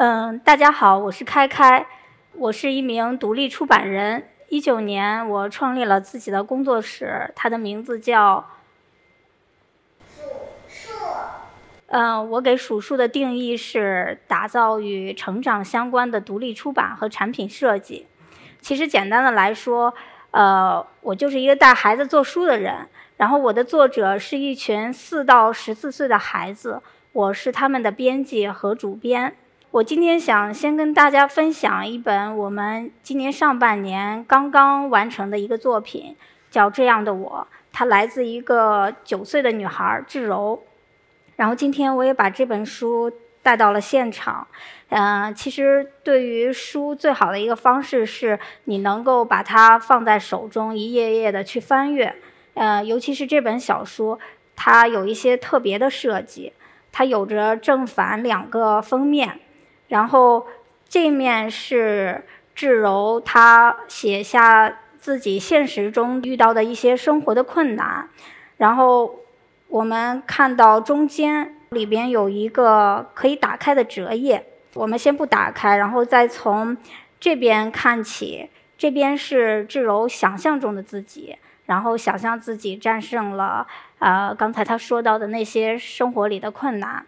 嗯，大家好，我是开开，我是一名独立出版人。一九年，我创立了自己的工作室，它的名字叫数数。嗯，我给数数的定义是打造与成长相关的独立出版和产品设计。其实简单的来说，呃，我就是一个带孩子做书的人。然后我的作者是一群四到十四岁的孩子，我是他们的编辑和主编。我今天想先跟大家分享一本我们今年上半年刚刚完成的一个作品，叫《这样的我》，它来自一个九岁的女孩智柔。然后今天我也把这本书带到了现场。嗯，其实对于书最好的一个方式是你能够把它放在手中，一页页的去翻阅。呃，尤其是这本小书，它有一些特别的设计，它有着正反两个封面。然后这面是智柔，她写下自己现实中遇到的一些生活的困难。然后我们看到中间里边有一个可以打开的折页，我们先不打开，然后再从这边看起。这边是智柔想象中的自己，然后想象自己战胜了呃刚才他说到的那些生活里的困难。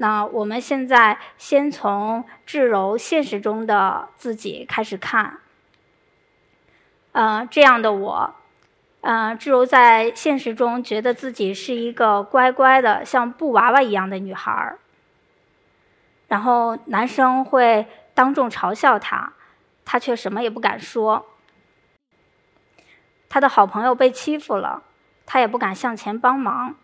那我们现在先从智柔现实中的自己开始看。呃，这样的我，呃，智柔在现实中觉得自己是一个乖乖的像布娃娃一样的女孩儿。然后男生会当众嘲笑她，她却什么也不敢说。她的好朋友被欺负了，她也不敢向前帮忙。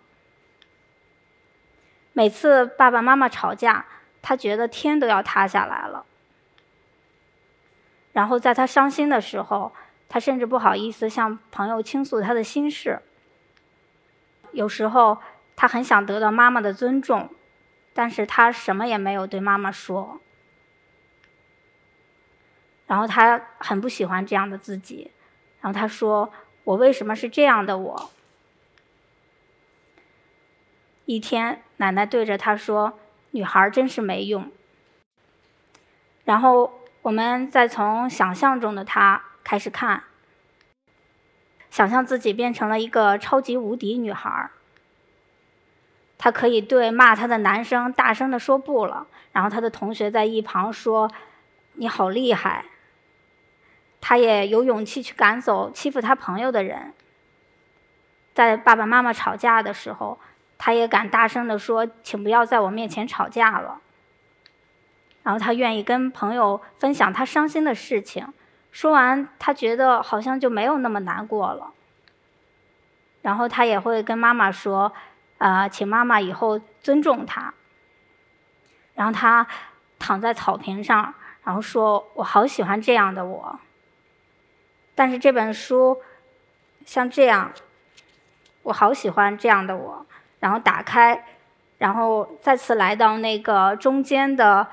每次爸爸妈妈吵架，他觉得天都要塌下来了。然后在他伤心的时候，他甚至不好意思向朋友倾诉他的心事。有时候他很想得到妈妈的尊重，但是他什么也没有对妈妈说。然后他很不喜欢这样的自己，然后他说：“我为什么是这样的我？”一天，奶奶对着他说：“女孩真是没用。”然后我们再从想象中的她开始看，想象自己变成了一个超级无敌女孩。她可以对骂她的男生大声的说不了，然后她的同学在一旁说：“你好厉害。”她也有勇气去赶走欺负她朋友的人。在爸爸妈妈吵架的时候。他也敢大声地说：“请不要在我面前吵架了。”然后他愿意跟朋友分享他伤心的事情，说完他觉得好像就没有那么难过了。然后他也会跟妈妈说：“啊，请妈妈以后尊重他。”然后他躺在草坪上，然后说：“我好喜欢这样的我。”但是这本书像这样，我好喜欢这样的我。然后打开，然后再次来到那个中间的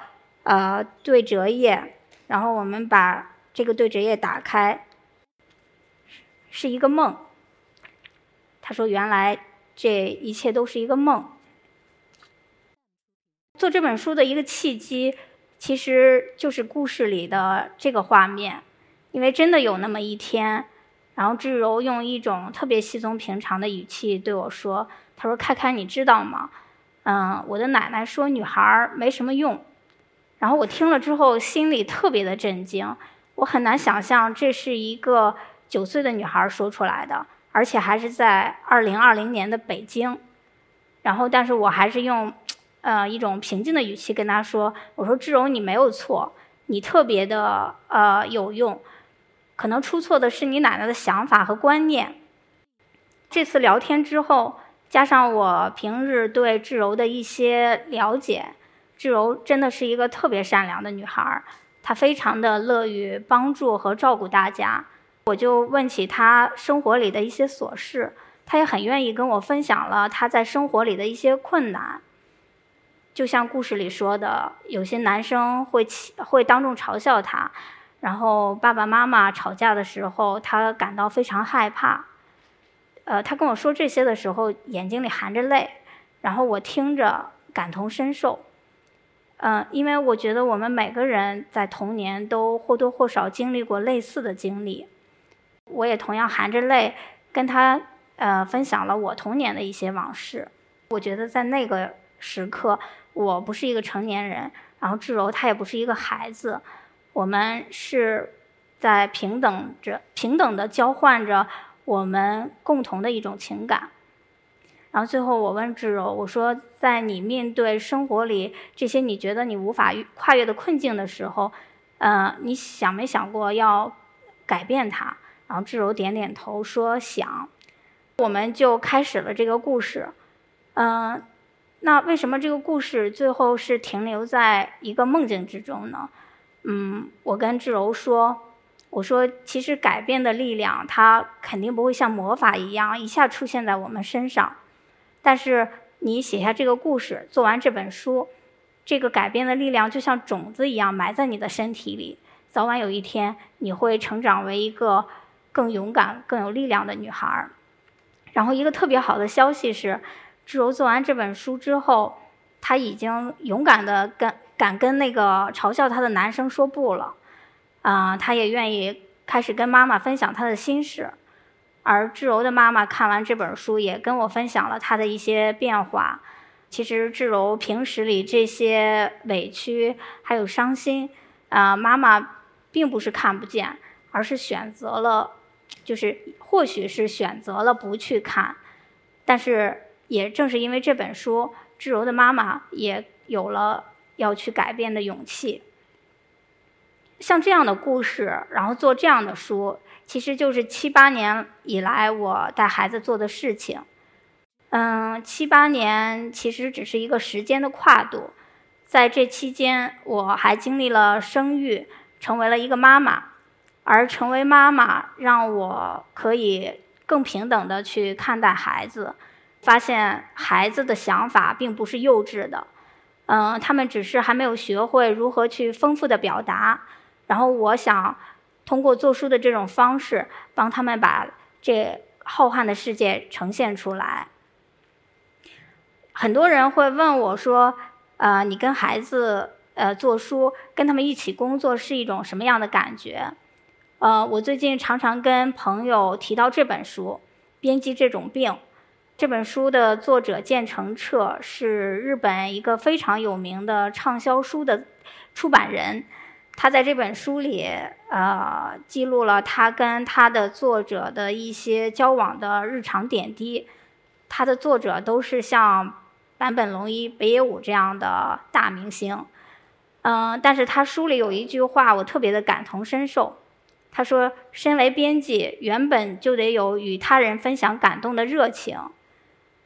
呃对折页，然后我们把这个对折页打开，是一个梦。他说：“原来这一切都是一个梦。”做这本书的一个契机，其实就是故事里的这个画面，因为真的有那么一天，然后智柔用一种特别稀松平常的语气对我说。他说：“开开，你知道吗？嗯，我的奶奶说女孩没什么用。然后我听了之后，心里特别的震惊。我很难想象这是一个九岁的女孩说出来的，而且还是在二零二零年的北京。然后，但是我还是用呃一种平静的语气跟她说：我说志荣，你没有错，你特别的呃有用。可能出错的是你奶奶的想法和观念。这次聊天之后。”加上我平日对智柔的一些了解，智柔真的是一个特别善良的女孩儿，她非常的乐于帮助和照顾大家。我就问起她生活里的一些琐事，她也很愿意跟我分享了她在生活里的一些困难。就像故事里说的，有些男生会起会当众嘲笑她，然后爸爸妈妈吵架的时候，她感到非常害怕。呃，他跟我说这些的时候，眼睛里含着泪，然后我听着感同身受。嗯，因为我觉得我们每个人在童年都或多或少经历过类似的经历，我也同样含着泪跟他呃分享了我童年的一些往事。我觉得在那个时刻，我不是一个成年人，然后志柔他也不是一个孩子，我们是在平等着、平等的交换着我们共同的一种情感。然后最后我问志柔，我说，在你面对生活里这些你觉得你无法跨越的困境的时候，呃，你想没想过要改变它？然后志柔点点头说想。我们就开始了这个故事。嗯，那为什么这个故事最后是停留在一个梦境之中呢？嗯，我跟志柔说，我说其实改变的力量，它肯定不会像魔法一样一下出现在我们身上。但是你写下这个故事，做完这本书，这个改变的力量就像种子一样埋在你的身体里，早晚有一天你会成长为一个更勇敢、更有力量的女孩。然后一个特别好的消息是，志柔做完这本书之后，她已经勇敢的跟敢跟那个嘲笑她的男生说不了，啊，他也愿意开始跟妈妈分享他的心事。而志柔的妈妈看完这本书，也跟我分享了她的一些变化。其实志柔平时里这些委屈还有伤心，啊，妈妈并不是看不见，而是选择了，就是或许是选择了不去看。但是也正是因为这本书，志柔的妈妈也有了要去改变的勇气。像这样的故事，然后做这样的书。其实就是七八年以来我带孩子做的事情，嗯，七八年其实只是一个时间的跨度，在这期间我还经历了生育，成为了一个妈妈，而成为妈妈让我可以更平等的去看待孩子，发现孩子的想法并不是幼稚的，嗯，他们只是还没有学会如何去丰富的表达，然后我想。通过做书的这种方式，帮他们把这浩瀚的世界呈现出来。很多人会问我说：“呃，你跟孩子呃做书，跟他们一起工作是一种什么样的感觉？”呃，我最近常常跟朋友提到这本书《编辑这种病》。这本书的作者建成彻是日本一个非常有名的畅销书的出版人。他在这本书里，呃，记录了他跟他的作者的一些交往的日常点滴。他的作者都是像坂本龙一、北野武这样的大明星，嗯，但是他书里有一句话，我特别的感同身受。他说：“身为编辑，原本就得有与他人分享感动的热情。”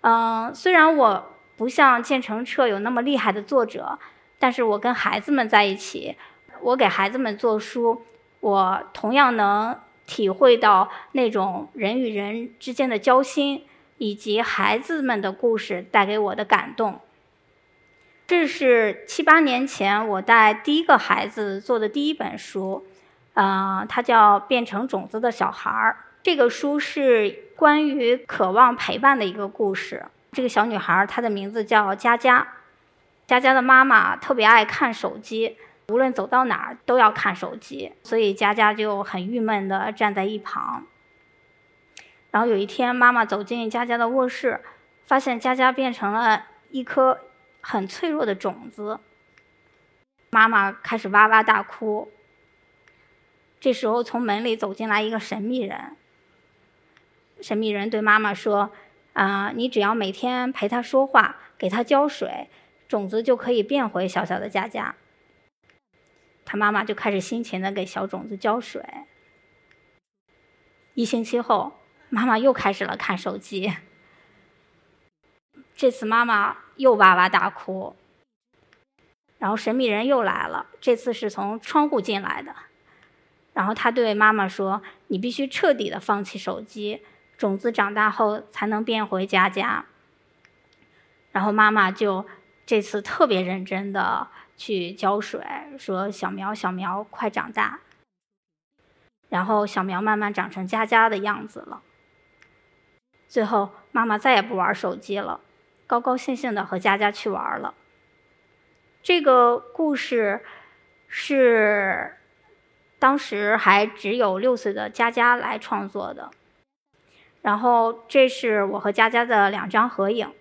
嗯，虽然我不像建成彻有那么厉害的作者，但是我跟孩子们在一起。我给孩子们做书，我同样能体会到那种人与人之间的交心，以及孩子们的故事带给我的感动。这是七八年前我带第一个孩子做的第一本书，呃，它叫《变成种子的小孩儿》。这个书是关于渴望陪伴的一个故事。这个小女孩她的名字叫佳佳，佳佳的妈妈特别爱看手机。无论走到哪儿都要看手机，所以佳佳就很郁闷地站在一旁。然后有一天，妈妈走进佳佳的卧室，发现佳佳变成了一颗很脆弱的种子。妈妈开始哇哇大哭。这时候，从门里走进来一个神秘人。神秘人对妈妈说：“啊，你只要每天陪他说话，给他浇水，种子就可以变回小小的佳佳。”他妈妈就开始辛勤的给小种子浇水。一星期后，妈妈又开始了看手机。这次妈妈又哇哇大哭。然后神秘人又来了，这次是从窗户进来的。然后他对妈妈说：“你必须彻底的放弃手机，种子长大后才能变回佳佳。”然后妈妈就这次特别认真的。去浇水，说小苗小苗快长大。然后小苗慢慢长成佳佳的样子了。最后妈妈再也不玩手机了，高高兴兴的和佳佳去玩了。这个故事是当时还只有六岁的佳佳来创作的。然后这是我和佳佳的两张合影，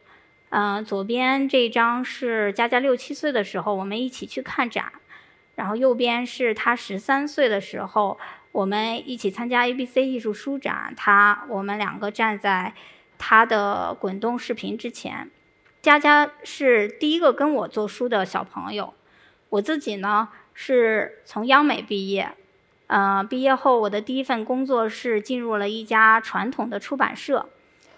嗯，左边这张是佳佳六七岁的时候，我们一起去看展，然后右边是她十三岁的时候，我们一起参加 ABC 艺术书展，她我们两个站在她的滚动视频之前。佳佳是第一个跟我做书的小朋友，我自己呢是从央美毕业。呃，毕业后我的第一份工作是进入了一家传统的出版社，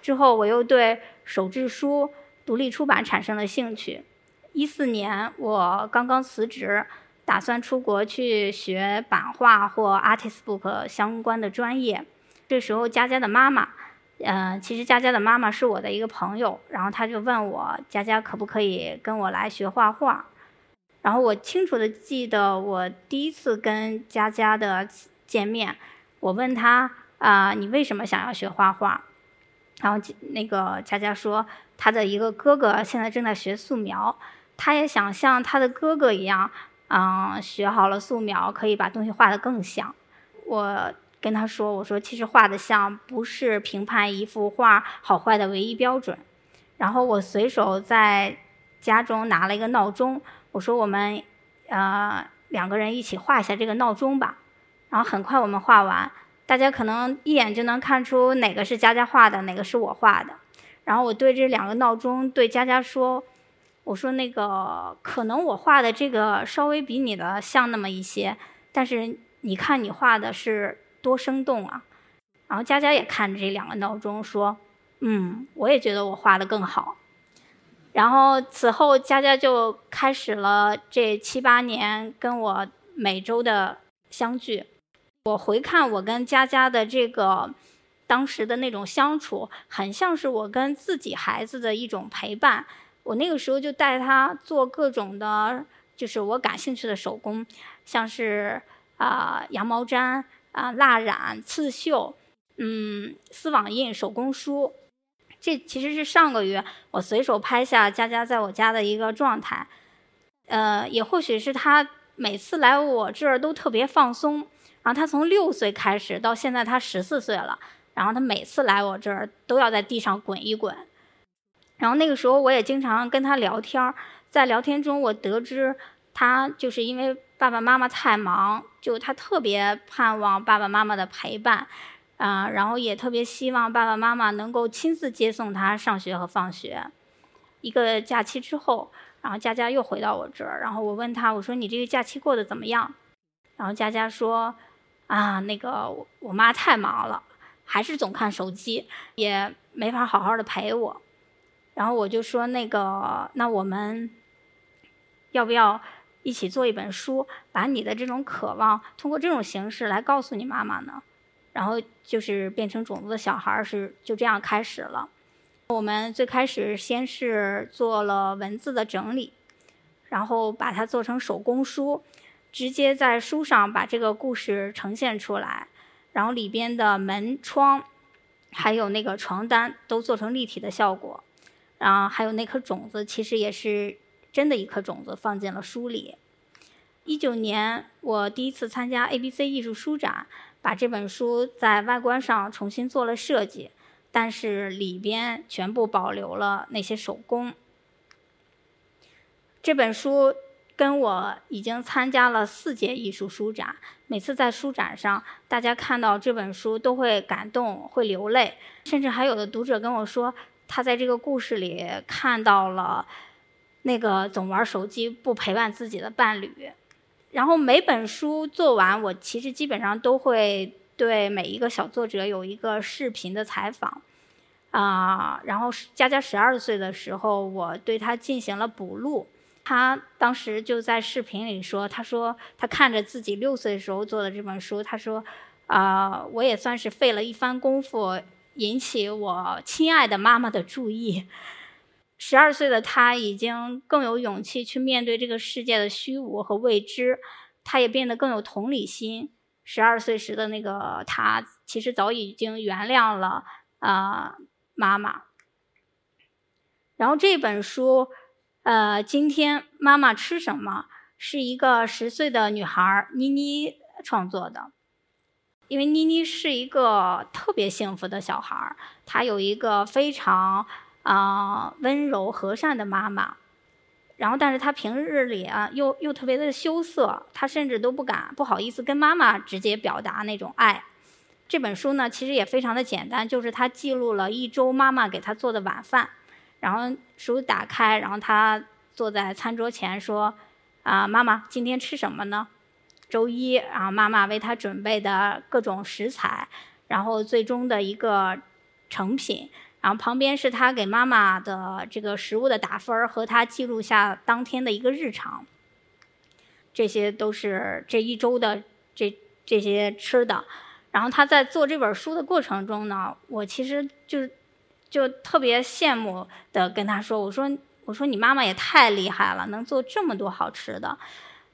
之后我又对手制书、独立出版产生了兴趣。一四年我刚刚辞职，打算出国去学版画或 artist book 相关的专业。这时候佳佳的妈妈，呃，其实佳佳的妈妈是我的一个朋友，然后她就问我佳佳可不可以跟我来学画画。然后我清楚的记得，我第一次跟佳佳的见面，我问他啊，你为什么想要学画画？然后那个佳佳说，他的一个哥哥现在正在学素描，他也想像他的哥哥一样，嗯，学好了素描，可以把东西画得更像。我跟他说，我说其实画的像不是评判一幅画好坏的唯一标准。然后我随手在家中拿了一个闹钟。我说我们，呃，两个人一起画一下这个闹钟吧。然后很快我们画完，大家可能一眼就能看出哪个是佳佳画的，哪个是我画的。然后我对这两个闹钟对佳佳说：“我说那个可能我画的这个稍微比你的像那么一些，但是你看你画的是多生动啊。”然后佳佳也看着这两个闹钟说：“嗯，我也觉得我画的更好。”然后此后，佳佳就开始了这七八年跟我每周的相聚。我回看我跟佳佳的这个当时的那种相处，很像是我跟自己孩子的一种陪伴。我那个时候就带他做各种的，就是我感兴趣的手工，像是啊羊毛毡啊蜡染刺绣，嗯丝网印手工书。这其实是上个月我随手拍下佳佳在我家的一个状态，呃，也或许是他每次来我这儿都特别放松。然后他从六岁开始到现在他十四岁了，然后他每次来我这儿都要在地上滚一滚。然后那个时候我也经常跟他聊天，在聊天中我得知他就是因为爸爸妈妈太忙，就他特别盼望爸爸妈妈的陪伴。啊，然后也特别希望爸爸妈妈能够亲自接送他上学和放学。一个假期之后，然后佳佳又回到我这儿，然后我问他，我说你这个假期过得怎么样？然后佳佳说，啊，那个我妈太忙了，还是总看手机，也没法好好的陪我。然后我就说，那个，那我们要不要一起做一本书，把你的这种渴望通过这种形式来告诉你妈妈呢？然后就是变成种子的小孩是就这样开始了。我们最开始先是做了文字的整理，然后把它做成手工书，直接在书上把这个故事呈现出来。然后里边的门窗，还有那个床单都做成立体的效果。然后还有那颗种子，其实也是真的一颗种子放进了书里。一九年我第一次参加 ABC 艺术书展。把这本书在外观上重新做了设计，但是里边全部保留了那些手工。这本书跟我已经参加了四届艺术书展，每次在书展上，大家看到这本书都会感动、会流泪，甚至还有的读者跟我说，他在这个故事里看到了那个总玩手机不陪伴自己的伴侣。然后每本书做完，我其实基本上都会对每一个小作者有一个视频的采访，啊，然后佳佳十二岁的时候，我对他进行了补录，他当时就在视频里说，他说他看着自己六岁的时候做的这本书，他说，啊，我也算是费了一番功夫，引起我亲爱的妈妈的注意。十二岁的他已经更有勇气去面对这个世界的虚无和未知，他也变得更有同理心。十二岁时的那个他，其实早已经原谅了啊妈妈。然后这本书，呃，今天妈妈吃什么？是一个十岁的女孩妮妮创作的。因为妮妮是一个特别幸福的小孩她有一个非常啊温柔和善的妈妈。然后，但是她平日里啊，又又特别的羞涩，她甚至都不敢不好意思跟妈妈直接表达那种爱。这本书呢，其实也非常的简单，就是她记录了一周妈妈给她做的晚饭。然后书打开，然后他坐在餐桌前说：“啊，妈妈，今天吃什么呢？”周一，然后妈妈为他准备的各种食材，然后最终的一个成品。然后旁边是他给妈妈的这个食物的打分儿和他记录下当天的一个日常。这些都是这一周的这这些吃的。然后他在做这本书的过程中呢，我其实就是就特别羡慕的跟他说：“我说我说你妈妈也太厉害了，能做这么多好吃的。”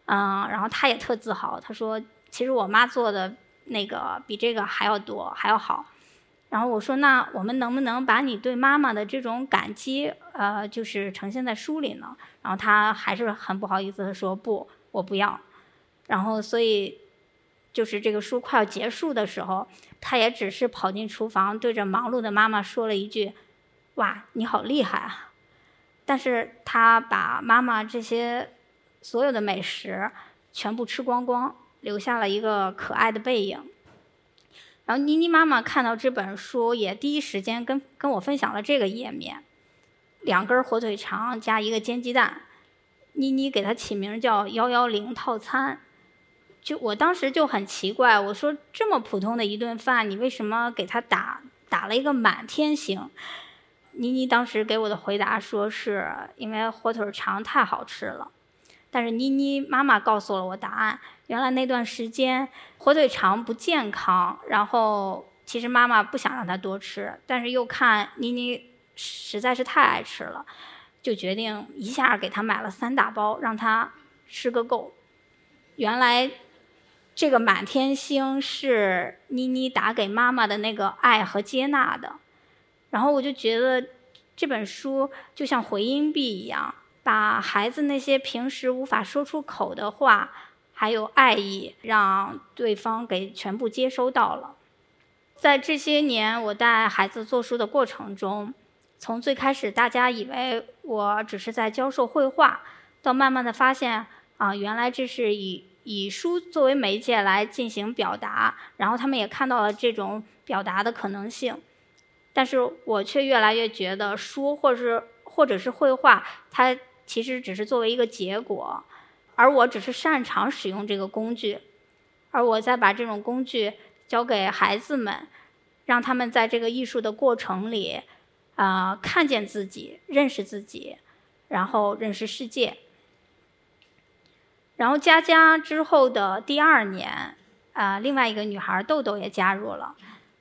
嗯，然后他也特自豪，他说：“其实我妈做的那个比这个还要多，还要好。”然后我说：“那我们能不能把你对妈妈的这种感激，呃，就是呈现在书里呢？”然后他还是很不好意思的说：“不，我不要。”然后所以，就是这个书快要结束的时候，他也只是跑进厨房，对着忙碌的妈妈说了一句：“哇，你好厉害啊！”但是他把妈妈这些所有的美食全部吃光光，留下了一个可爱的背影。然后妮妮妈妈看到这本书，也第一时间跟跟我分享了这个页面：两根火腿肠加一个煎鸡蛋。妮妮给它起名叫“幺幺零套餐”。就我当时就很奇怪，我说这么普通的一顿饭，你为什么给他打打了一个满天星？妮妮当时给我的回答说，是因为火腿肠太好吃了。但是妮妮妈妈告诉了我答案。原来那段时间火腿肠不健康，然后其实妈妈不想让她多吃，但是又看妮妮实在是太爱吃了，就决定一下给她买了三大包，让她吃个够。原来这个满天星是妮妮打给妈妈的那个爱和接纳的。然后我就觉得这本书就像回音壁一样。把孩子那些平时无法说出口的话，还有爱意，让对方给全部接收到了。在这些年我带孩子做书的过程中，从最开始大家以为我只是在教授绘画，到慢慢的发现啊，原来这是以以书作为媒介来进行表达，然后他们也看到了这种表达的可能性。但是我却越来越觉得书，或是或者是绘画，它。其实只是作为一个结果，而我只是擅长使用这个工具，而我再把这种工具交给孩子们，让他们在这个艺术的过程里，啊，看见自己，认识自己，然后认识世界。然后佳佳之后的第二年，啊，另外一个女孩豆豆也加入了，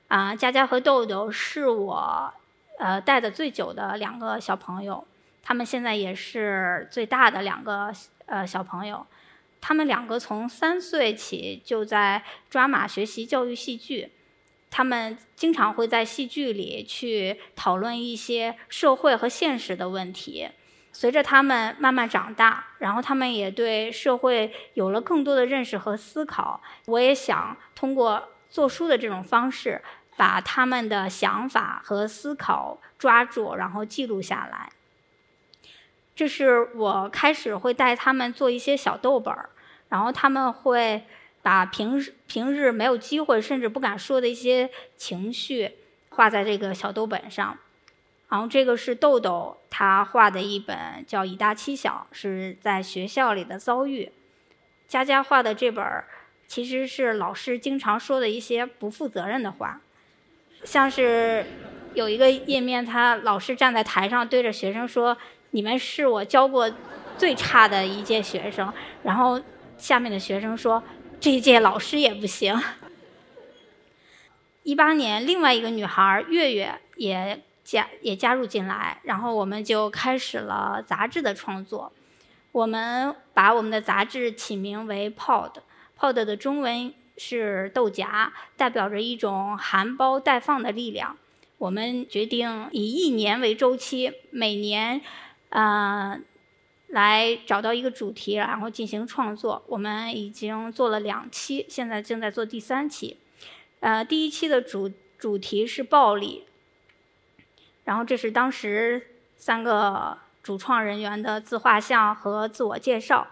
啊，佳佳和豆豆是我，呃，带的最久的两个小朋友。他们现在也是最大的两个呃小朋友，他们两个从三岁起就在抓马学习教育戏剧，他们经常会在戏剧里去讨论一些社会和现实的问题。随着他们慢慢长大，然后他们也对社会有了更多的认识和思考。我也想通过做书的这种方式，把他们的想法和思考抓住，然后记录下来。这是我开始会带他们做一些小豆本儿，然后他们会把平时平日没有机会甚至不敢说的一些情绪画在这个小豆本上。然后这个是豆豆他画的一本叫《以大欺小》，是在学校里的遭遇。佳佳画的这本其实是老师经常说的一些不负责任的话，像是有一个页面，他老师站在台上对着学生说。你们是我教过最差的一届学生，然后下面的学生说这一届老师也不行。一八年，另外一个女孩月月也加也加入进来，然后我们就开始了杂志的创作。我们把我们的杂志起名为 Pod，Pod 的中文是豆荚，代表着一种含苞待放的力量。我们决定以一年为周期，每年。啊，来找到一个主题，然后进行创作。我们已经做了两期，现在正在做第三期。呃，第一期的主主题是暴力，然后这是当时三个主创人员的自画像和自我介绍。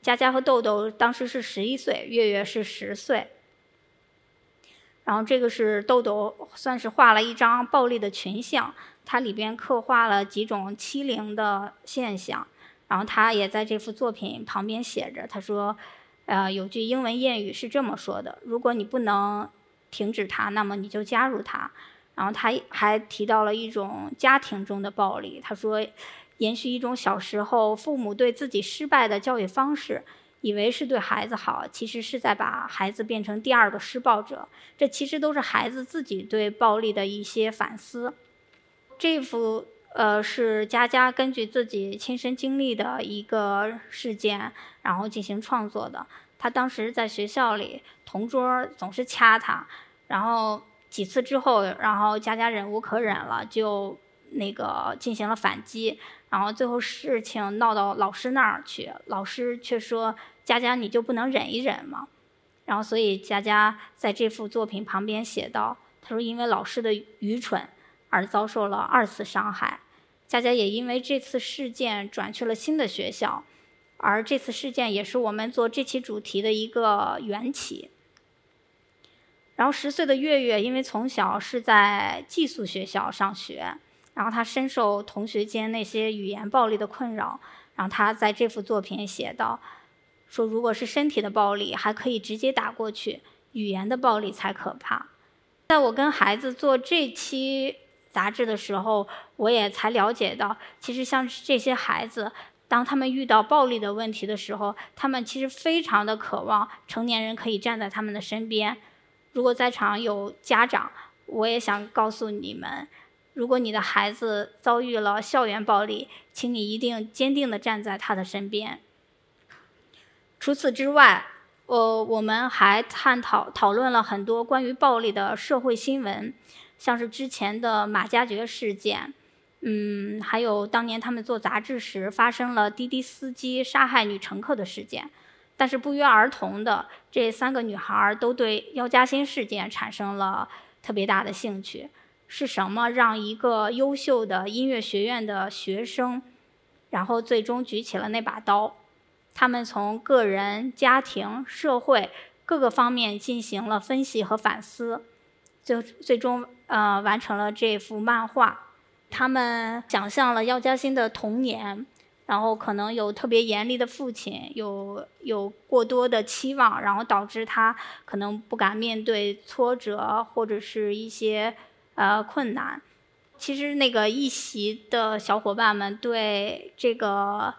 佳佳和豆豆当时是十一岁，月月是十岁。然后这个是豆豆，算是画了一张暴力的群像，它里边刻画了几种欺凌的现象。然后他也在这幅作品旁边写着，他说：“呃，有句英文谚语是这么说的：如果你不能停止它，那么你就加入它。”然后他还提到了一种家庭中的暴力，他说：“延续一种小时候父母对自己失败的教育方式。”以为是对孩子好，其实是在把孩子变成第二个施暴者。这其实都是孩子自己对暴力的一些反思。这幅呃是佳佳根据自己亲身经历的一个事件，然后进行创作的。他当时在学校里，同桌总是掐他，然后几次之后，然后佳佳忍无可忍了，就那个进行了反击，然后最后事情闹到老师那儿去，老师却说。佳佳，你就不能忍一忍吗？然后，所以佳佳在这幅作品旁边写道：“他说，因为老师的愚蠢而遭受了二次伤害。佳佳也因为这次事件转去了新的学校，而这次事件也是我们做这期主题的一个缘起。然后，十岁的月月因为从小是在寄宿学校上学，然后他深受同学间那些语言暴力的困扰。然后，他在这幅作品写道。”说，如果是身体的暴力，还可以直接打过去；语言的暴力才可怕。在我跟孩子做这期杂志的时候，我也才了解到，其实像这些孩子，当他们遇到暴力的问题的时候，他们其实非常的渴望成年人可以站在他们的身边。如果在场有家长，我也想告诉你们：如果你的孩子遭遇了校园暴力，请你一定坚定地站在他的身边。除此之外，呃，我们还探讨讨论了很多关于暴力的社会新闻，像是之前的马加爵事件，嗯，还有当年他们做杂志时发生了滴滴司机杀害女乘客的事件。但是不约而同的，这三个女孩都对药家鑫事件产生了特别大的兴趣。是什么让一个优秀的音乐学院的学生，然后最终举起了那把刀？他们从个人、家庭、社会各个方面进行了分析和反思，最最终呃完成了这幅漫画。他们想象了药家鑫的童年，然后可能有特别严厉的父亲，有有过多的期望，然后导致他可能不敢面对挫折或者是一些呃困难。其实那个一席的小伙伴们对这个。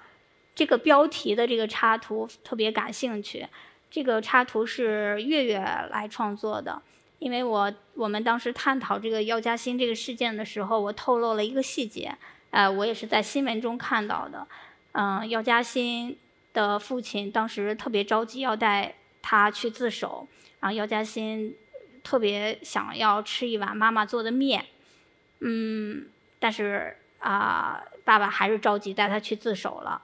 这个标题的这个插图特别感兴趣，这个插图是月月来创作的。因为我我们当时探讨这个药家鑫这个事件的时候，我透露了一个细节，呃，我也是在新闻中看到的。嗯，药家鑫的父亲当时特别着急要带他去自首，然后药家鑫特别想要吃一碗妈妈做的面，嗯，但是啊，爸爸还是着急带他去自首了。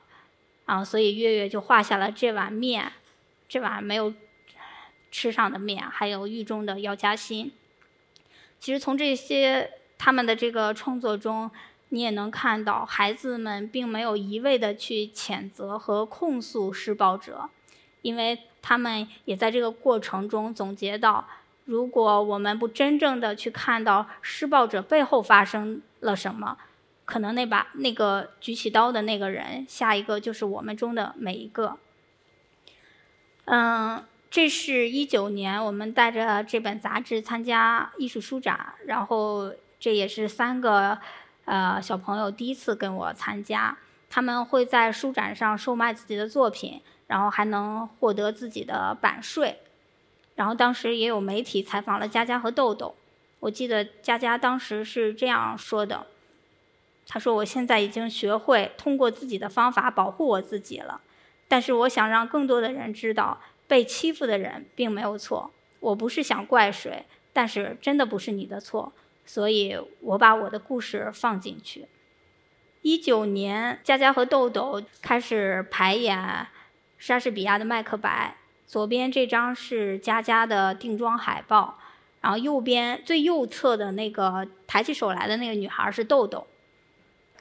啊，所以月月就画下了这碗面，这碗没有吃上的面，还有狱中的药家鑫。其实从这些他们的这个创作中，你也能看到，孩子们并没有一味的去谴责和控诉施暴者，因为他们也在这个过程中总结到，如果我们不真正的去看到施暴者背后发生了什么。可能那把那个举起刀的那个人，下一个就是我们中的每一个。嗯，这是一九年我们带着这本杂志参加艺术书展，然后这也是三个呃小朋友第一次跟我参加。他们会在书展上售卖自己的作品，然后还能获得自己的版税。然后当时也有媒体采访了佳佳和豆豆，我记得佳佳当时是这样说的。他说：“我现在已经学会通过自己的方法保护我自己了，但是我想让更多的人知道，被欺负的人并没有错。我不是想怪谁，但是真的不是你的错，所以我把我的故事放进去。”一九年，佳佳和豆豆开始排演莎士比亚的《麦克白》。左边这张是佳佳的定妆海报，然后右边最右侧的那个抬起手来的那个女孩是豆豆。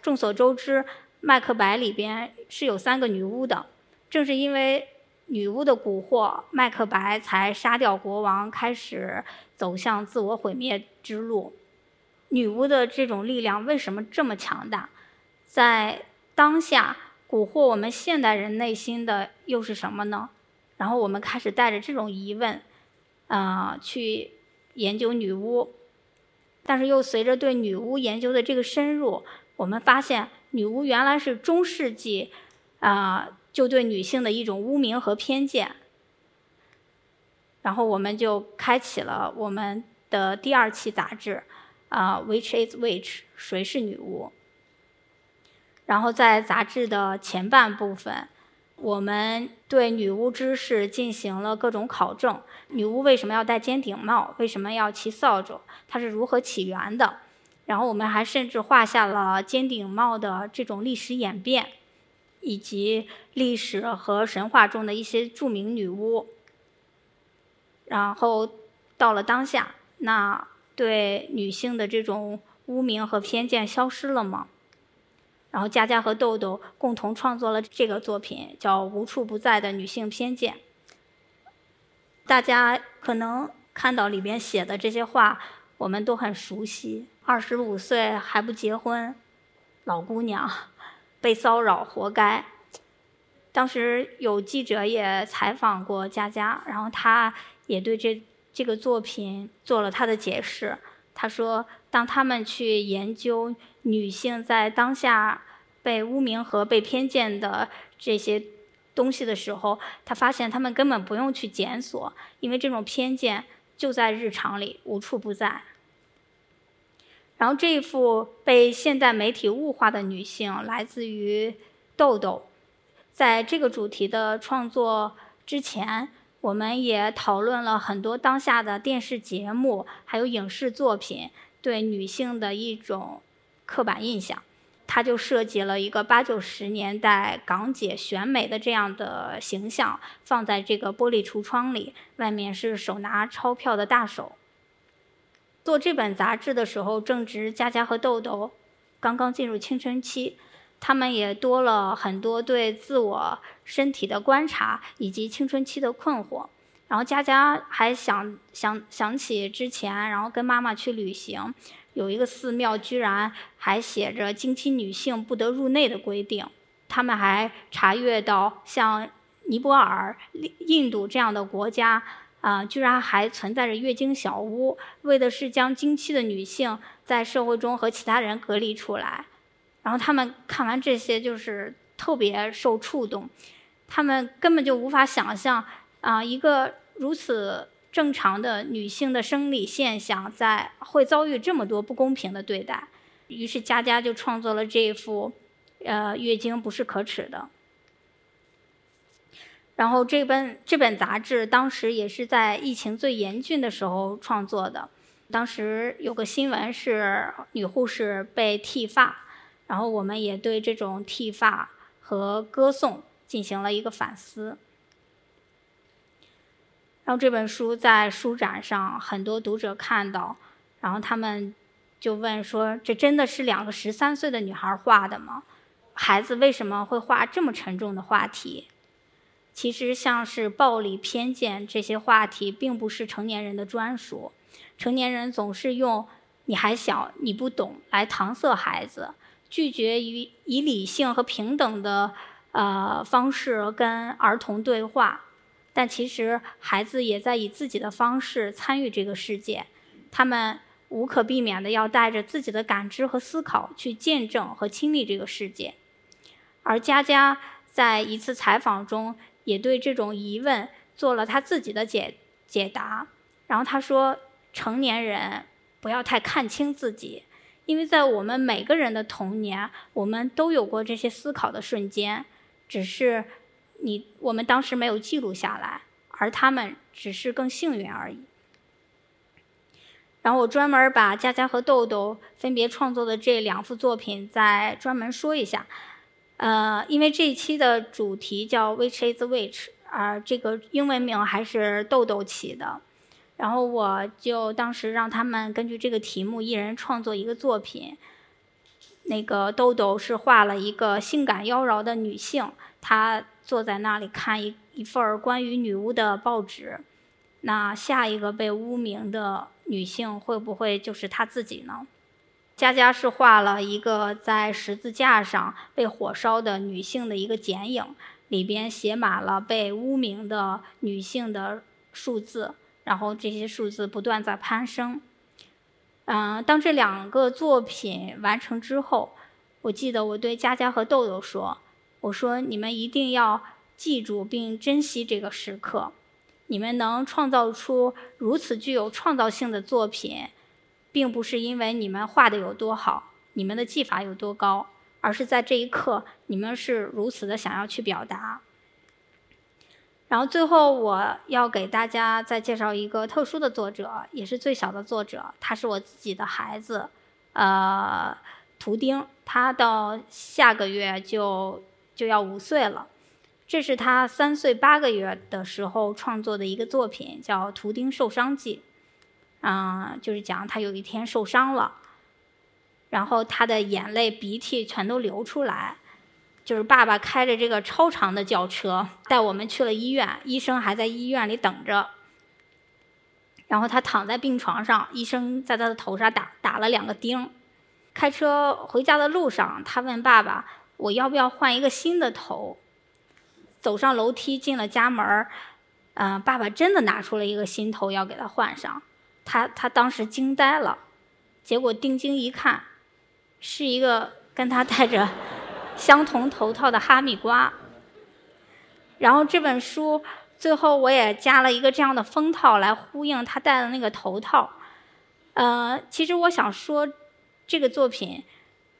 众所周知，《麦克白》里边是有三个女巫的，正是因为女巫的蛊惑，麦克白才杀掉国王，开始走向自我毁灭之路。女巫的这种力量为什么这么强大？在当下蛊惑我们现代人内心的又是什么呢？然后我们开始带着这种疑问，啊，去研究女巫，但是又随着对女巫研究的这个深入，我们发现女巫原来是中世纪，啊，就对女性的一种污名和偏见。然后我们就开启了我们的第二期杂志，啊，Which is Which？谁是女巫？然后在杂志的前半部分。我们对女巫知识进行了各种考证：女巫为什么要戴尖顶帽？为什么要骑扫帚？它是如何起源的？然后我们还甚至画下了尖顶帽的这种历史演变，以及历史和神话中的一些著名女巫。然后到了当下，那对女性的这种污名和偏见消失了吗？然后佳佳和豆豆共同创作了这个作品，叫《无处不在的女性偏见》。大家可能看到里边写的这些话，我们都很熟悉。二十五岁还不结婚，老姑娘，被骚扰活该。当时有记者也采访过佳佳，然后她也对这这个作品做了他的解释。他说，当他们去研究。女性在当下被污名和被偏见的这些东西的时候，他发现他们根本不用去检索，因为这种偏见就在日常里无处不在。然后这一幅被现代媒体物化的女性来自于豆豆。在这个主题的创作之前，我们也讨论了很多当下的电视节目还有影视作品对女性的一种。刻板印象，他就设计了一个八九十年代港姐选美的这样的形象，放在这个玻璃橱窗里，外面是手拿钞票的大手。做这本杂志的时候，正值佳佳和豆豆刚刚进入青春期，他们也多了很多对自我身体的观察以及青春期的困惑。然后佳佳还想想想起之前，然后跟妈妈去旅行。有一个寺庙居然还写着经期女性不得入内的规定，他们还查阅到像尼泊尔、印度这样的国家，啊，居然还存在着月经小屋，为的是将经期的女性在社会中和其他人隔离出来。然后他们看完这些，就是特别受触动，他们根本就无法想象，啊，一个如此。正常的女性的生理现象在会遭遇这么多不公平的对待，于是佳佳就创作了这一幅，呃，月经不是可耻的。然后这本这本杂志当时也是在疫情最严峻的时候创作的，当时有个新闻是女护士被剃发，然后我们也对这种剃发和歌颂进行了一个反思。然后这本书在书展上，很多读者看到，然后他们就问说：“这真的是两个十三岁的女孩画的吗？孩子为什么会画这么沉重的话题？”其实，像是暴力、偏见这些话题，并不是成年人的专属。成年人总是用“你还小，你不懂”来搪塞孩子，拒绝于以理性和平等的呃方式跟儿童对话。但其实，孩子也在以自己的方式参与这个世界，他们无可避免的要带着自己的感知和思考去见证和亲历这个世界。而佳佳在一次采访中也对这种疑问做了他自己的解解答。然后他说：“成年人不要太看清自己，因为在我们每个人的童年，我们都有过这些思考的瞬间，只是。”你我们当时没有记录下来，而他们只是更幸运而已。然后我专门把佳佳和豆豆分别创作的这两幅作品再专门说一下。呃，因为这一期的主题叫 Which is Which，而这个英文名还是豆豆起的。然后我就当时让他们根据这个题目，一人创作一个作品。那个豆豆是画了一个性感妖娆的女性，她坐在那里看一一份关于女巫的报纸。那下一个被污名的女性会不会就是她自己呢？佳佳是画了一个在十字架上被火烧的女性的一个剪影，里边写满了被污名的女性的数字，然后这些数字不断在攀升。嗯，当这两个作品完成之后，我记得我对佳佳和豆豆说：“我说你们一定要记住并珍惜这个时刻。你们能创造出如此具有创造性的作品，并不是因为你们画的有多好，你们的技法有多高，而是在这一刻，你们是如此的想要去表达。”然后最后我要给大家再介绍一个特殊的作者，也是最小的作者，他是我自己的孩子，呃，图钉，他到下个月就就要五岁了，这是他三岁八个月的时候创作的一个作品，叫《图钉受伤记》，嗯，就是讲他有一天受伤了，然后他的眼泪鼻涕全都流出来。就是爸爸开着这个超长的轿车带我们去了医院，医生还在医院里等着。然后他躺在病床上，医生在他的头上打打了两个钉。开车回家的路上，他问爸爸：“我要不要换一个新的头？”走上楼梯进了家门儿，嗯，爸爸真的拿出了一个新头要给他换上。他他当时惊呆了，结果定睛一看，是一个跟他戴着。相同头套的哈密瓜，然后这本书最后我也加了一个这样的封套来呼应他戴的那个头套。呃，其实我想说，这个作品，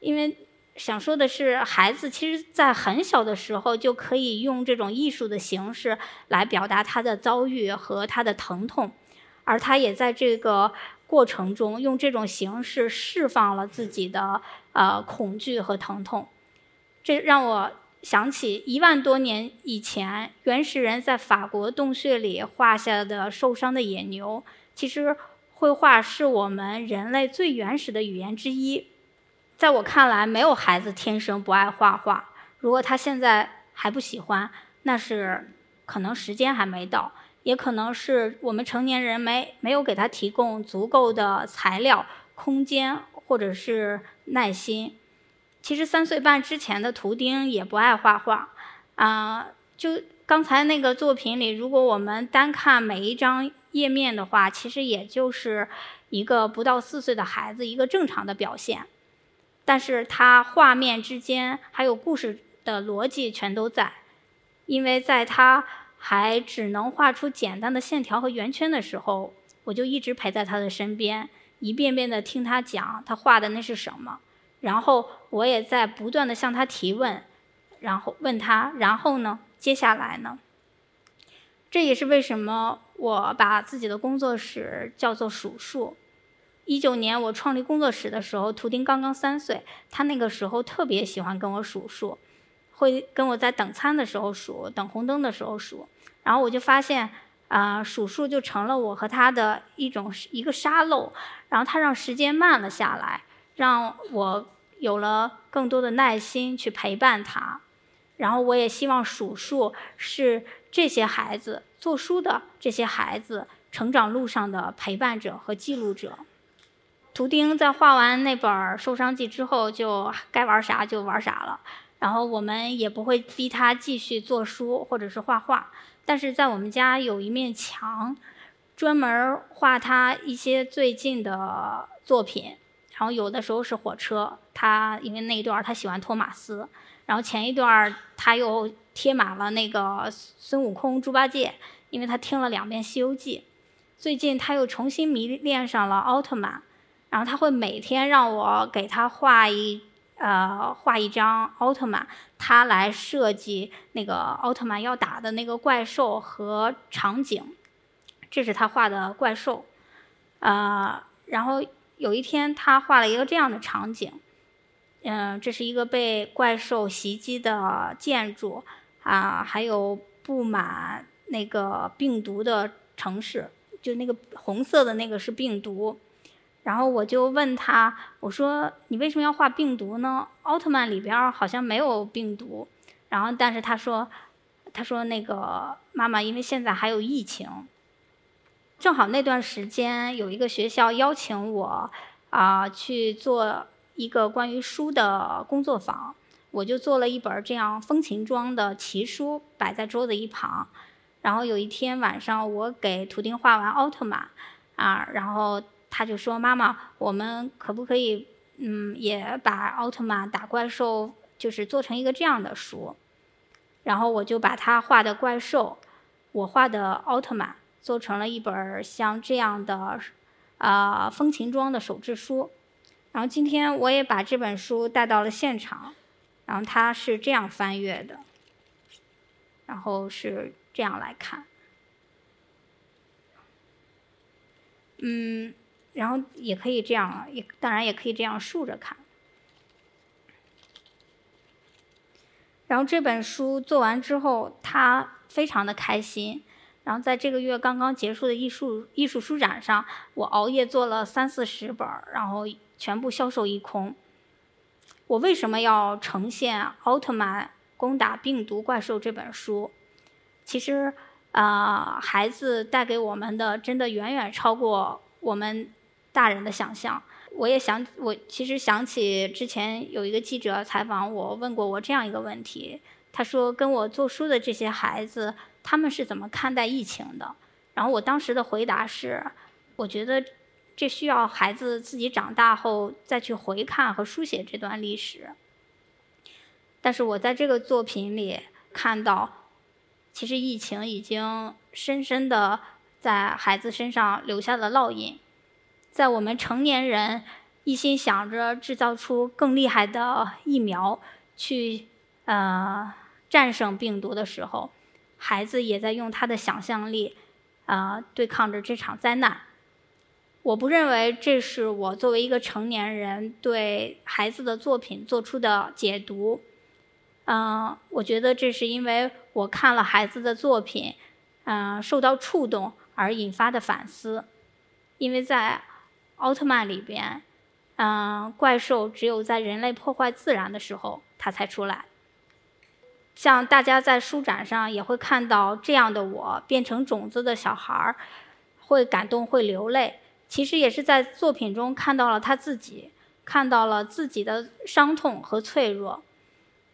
因为想说的是，孩子其实在很小的时候就可以用这种艺术的形式来表达他的遭遇和他的疼痛，而他也在这个过程中用这种形式释放了自己的呃恐惧和疼痛。这让我想起一万多年以前原始人在法国洞穴里画下的受伤的野牛。其实，绘画是我们人类最原始的语言之一。在我看来，没有孩子天生不爱画画。如果他现在还不喜欢，那是可能时间还没到，也可能是我们成年人没没有给他提供足够的材料、空间或者是耐心。其实三岁半之前的图钉也不爱画画，啊，就刚才那个作品里，如果我们单看每一张页面的话，其实也就是一个不到四岁的孩子一个正常的表现，但是他画面之间还有故事的逻辑全都在，因为在他还只能画出简单的线条和圆圈的时候，我就一直陪在他的身边，一遍遍的听他讲他画的那是什么。然后我也在不断的向他提问，然后问他，然后呢？接下来呢？这也是为什么我把自己的工作室叫做数数。一九年我创立工作室的时候，图丁刚刚三岁，他那个时候特别喜欢跟我数数，会跟我在等餐的时候数，等红灯的时候数。然后我就发现，啊，数数就成了我和他的一种一个沙漏，然后他让时间慢了下来。让我有了更多的耐心去陪伴他，然后我也希望数数是这些孩子做书的这些孩子成长路上的陪伴者和记录者。图钉在画完那本《受伤记》之后，就该玩啥就玩啥了，然后我们也不会逼他继续做书或者是画画。但是在我们家有一面墙，专门画他一些最近的作品。然后有的时候是火车，他因为那一段他喜欢托马斯，然后前一段他又贴满了那个孙悟空、猪八戒，因为他听了两遍《西游记》。最近他又重新迷恋上了奥特曼，然后他会每天让我给他画一呃画一张奥特曼，他来设计那个奥特曼要打的那个怪兽和场景，这是他画的怪兽，啊。然后有一天他画了一个这样的场景，嗯，这是一个被怪兽袭击的建筑啊，还有布满那个病毒的城市，就那个红色的那个是病毒。然后我就问他，我说你为什么要画病毒呢？奥特曼里边好像没有病毒。然后但是他说，他说那个妈妈，因为现在还有疫情，正好那段时间有一个学校邀请我啊去做一个关于书的工作坊，我就做了一本这样风情装的奇书摆在桌子一旁。然后有一天晚上，我给图钉画完奥特曼啊，然后。他就说：“妈妈，我们可不可以，嗯，也把奥特曼打怪兽，就是做成一个这样的书？”然后我就把他画的怪兽，我画的奥特曼，做成了一本像这样的，啊，风情装的手制书。然后今天我也把这本书带到了现场，然后它是这样翻阅的，然后是这样来看，嗯。然后也可以这样，也当然也可以这样竖着看。然后这本书做完之后，他非常的开心。然后在这个月刚刚结束的艺术艺术书展上，我熬夜做了三四十本，然后全部销售一空。我为什么要呈现《奥特曼攻打病毒怪兽》这本书？其实啊，孩子带给我们的真的远远超过我们。大人的想象，我也想，我其实想起之前有一个记者采访我，问过我这样一个问题。他说：“跟我做书的这些孩子，他们是怎么看待疫情的？”然后我当时的回答是：“我觉得这需要孩子自己长大后再去回看和书写这段历史。”但是我在这个作品里看到，其实疫情已经深深的在孩子身上留下了烙印。在我们成年人一心想着制造出更厉害的疫苗去呃战胜病毒的时候，孩子也在用他的想象力啊对抗着这场灾难。我不认为这是我作为一个成年人对孩子的作品做出的解读。嗯，我觉得这是因为我看了孩子的作品，嗯，受到触动而引发的反思，因为在。奥特曼里边，嗯，怪兽只有在人类破坏自然的时候，它才出来。像大家在书展上也会看到这样的我变成种子的小孩儿，会感动，会流泪。其实也是在作品中看到了他自己，看到了自己的伤痛和脆弱。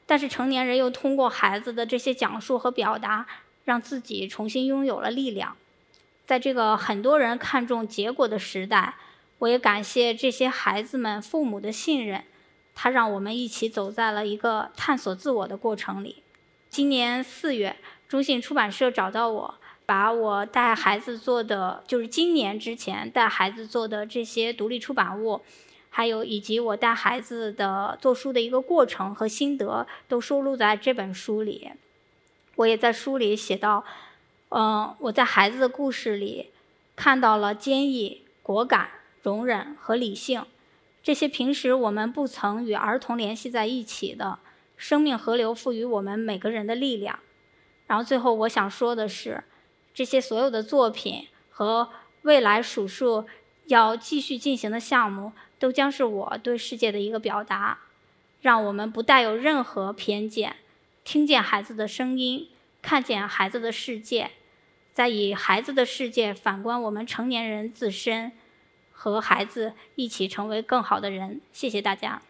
但是成年人又通过孩子的这些讲述和表达，让自己重新拥有了力量。在这个很多人看重结果的时代。我也感谢这些孩子们父母的信任，他让我们一起走在了一个探索自我的过程里。今年四月，中信出版社找到我，把我带孩子做的，就是今年之前带孩子做的这些独立出版物，还有以及我带孩子的做书的一个过程和心得，都收录在这本书里。我也在书里写到，嗯，我在孩子的故事里看到了坚毅、果敢。容忍和理性，这些平时我们不曾与儿童联系在一起的生命河流，赋予我们每个人的力量。然后最后我想说的是，这些所有的作品和未来数数要继续进行的项目，都将是我对世界的一个表达。让我们不带有任何偏见，听见孩子的声音，看见孩子的世界，再以孩子的世界反观我们成年人自身。和孩子一起成为更好的人。谢谢大家。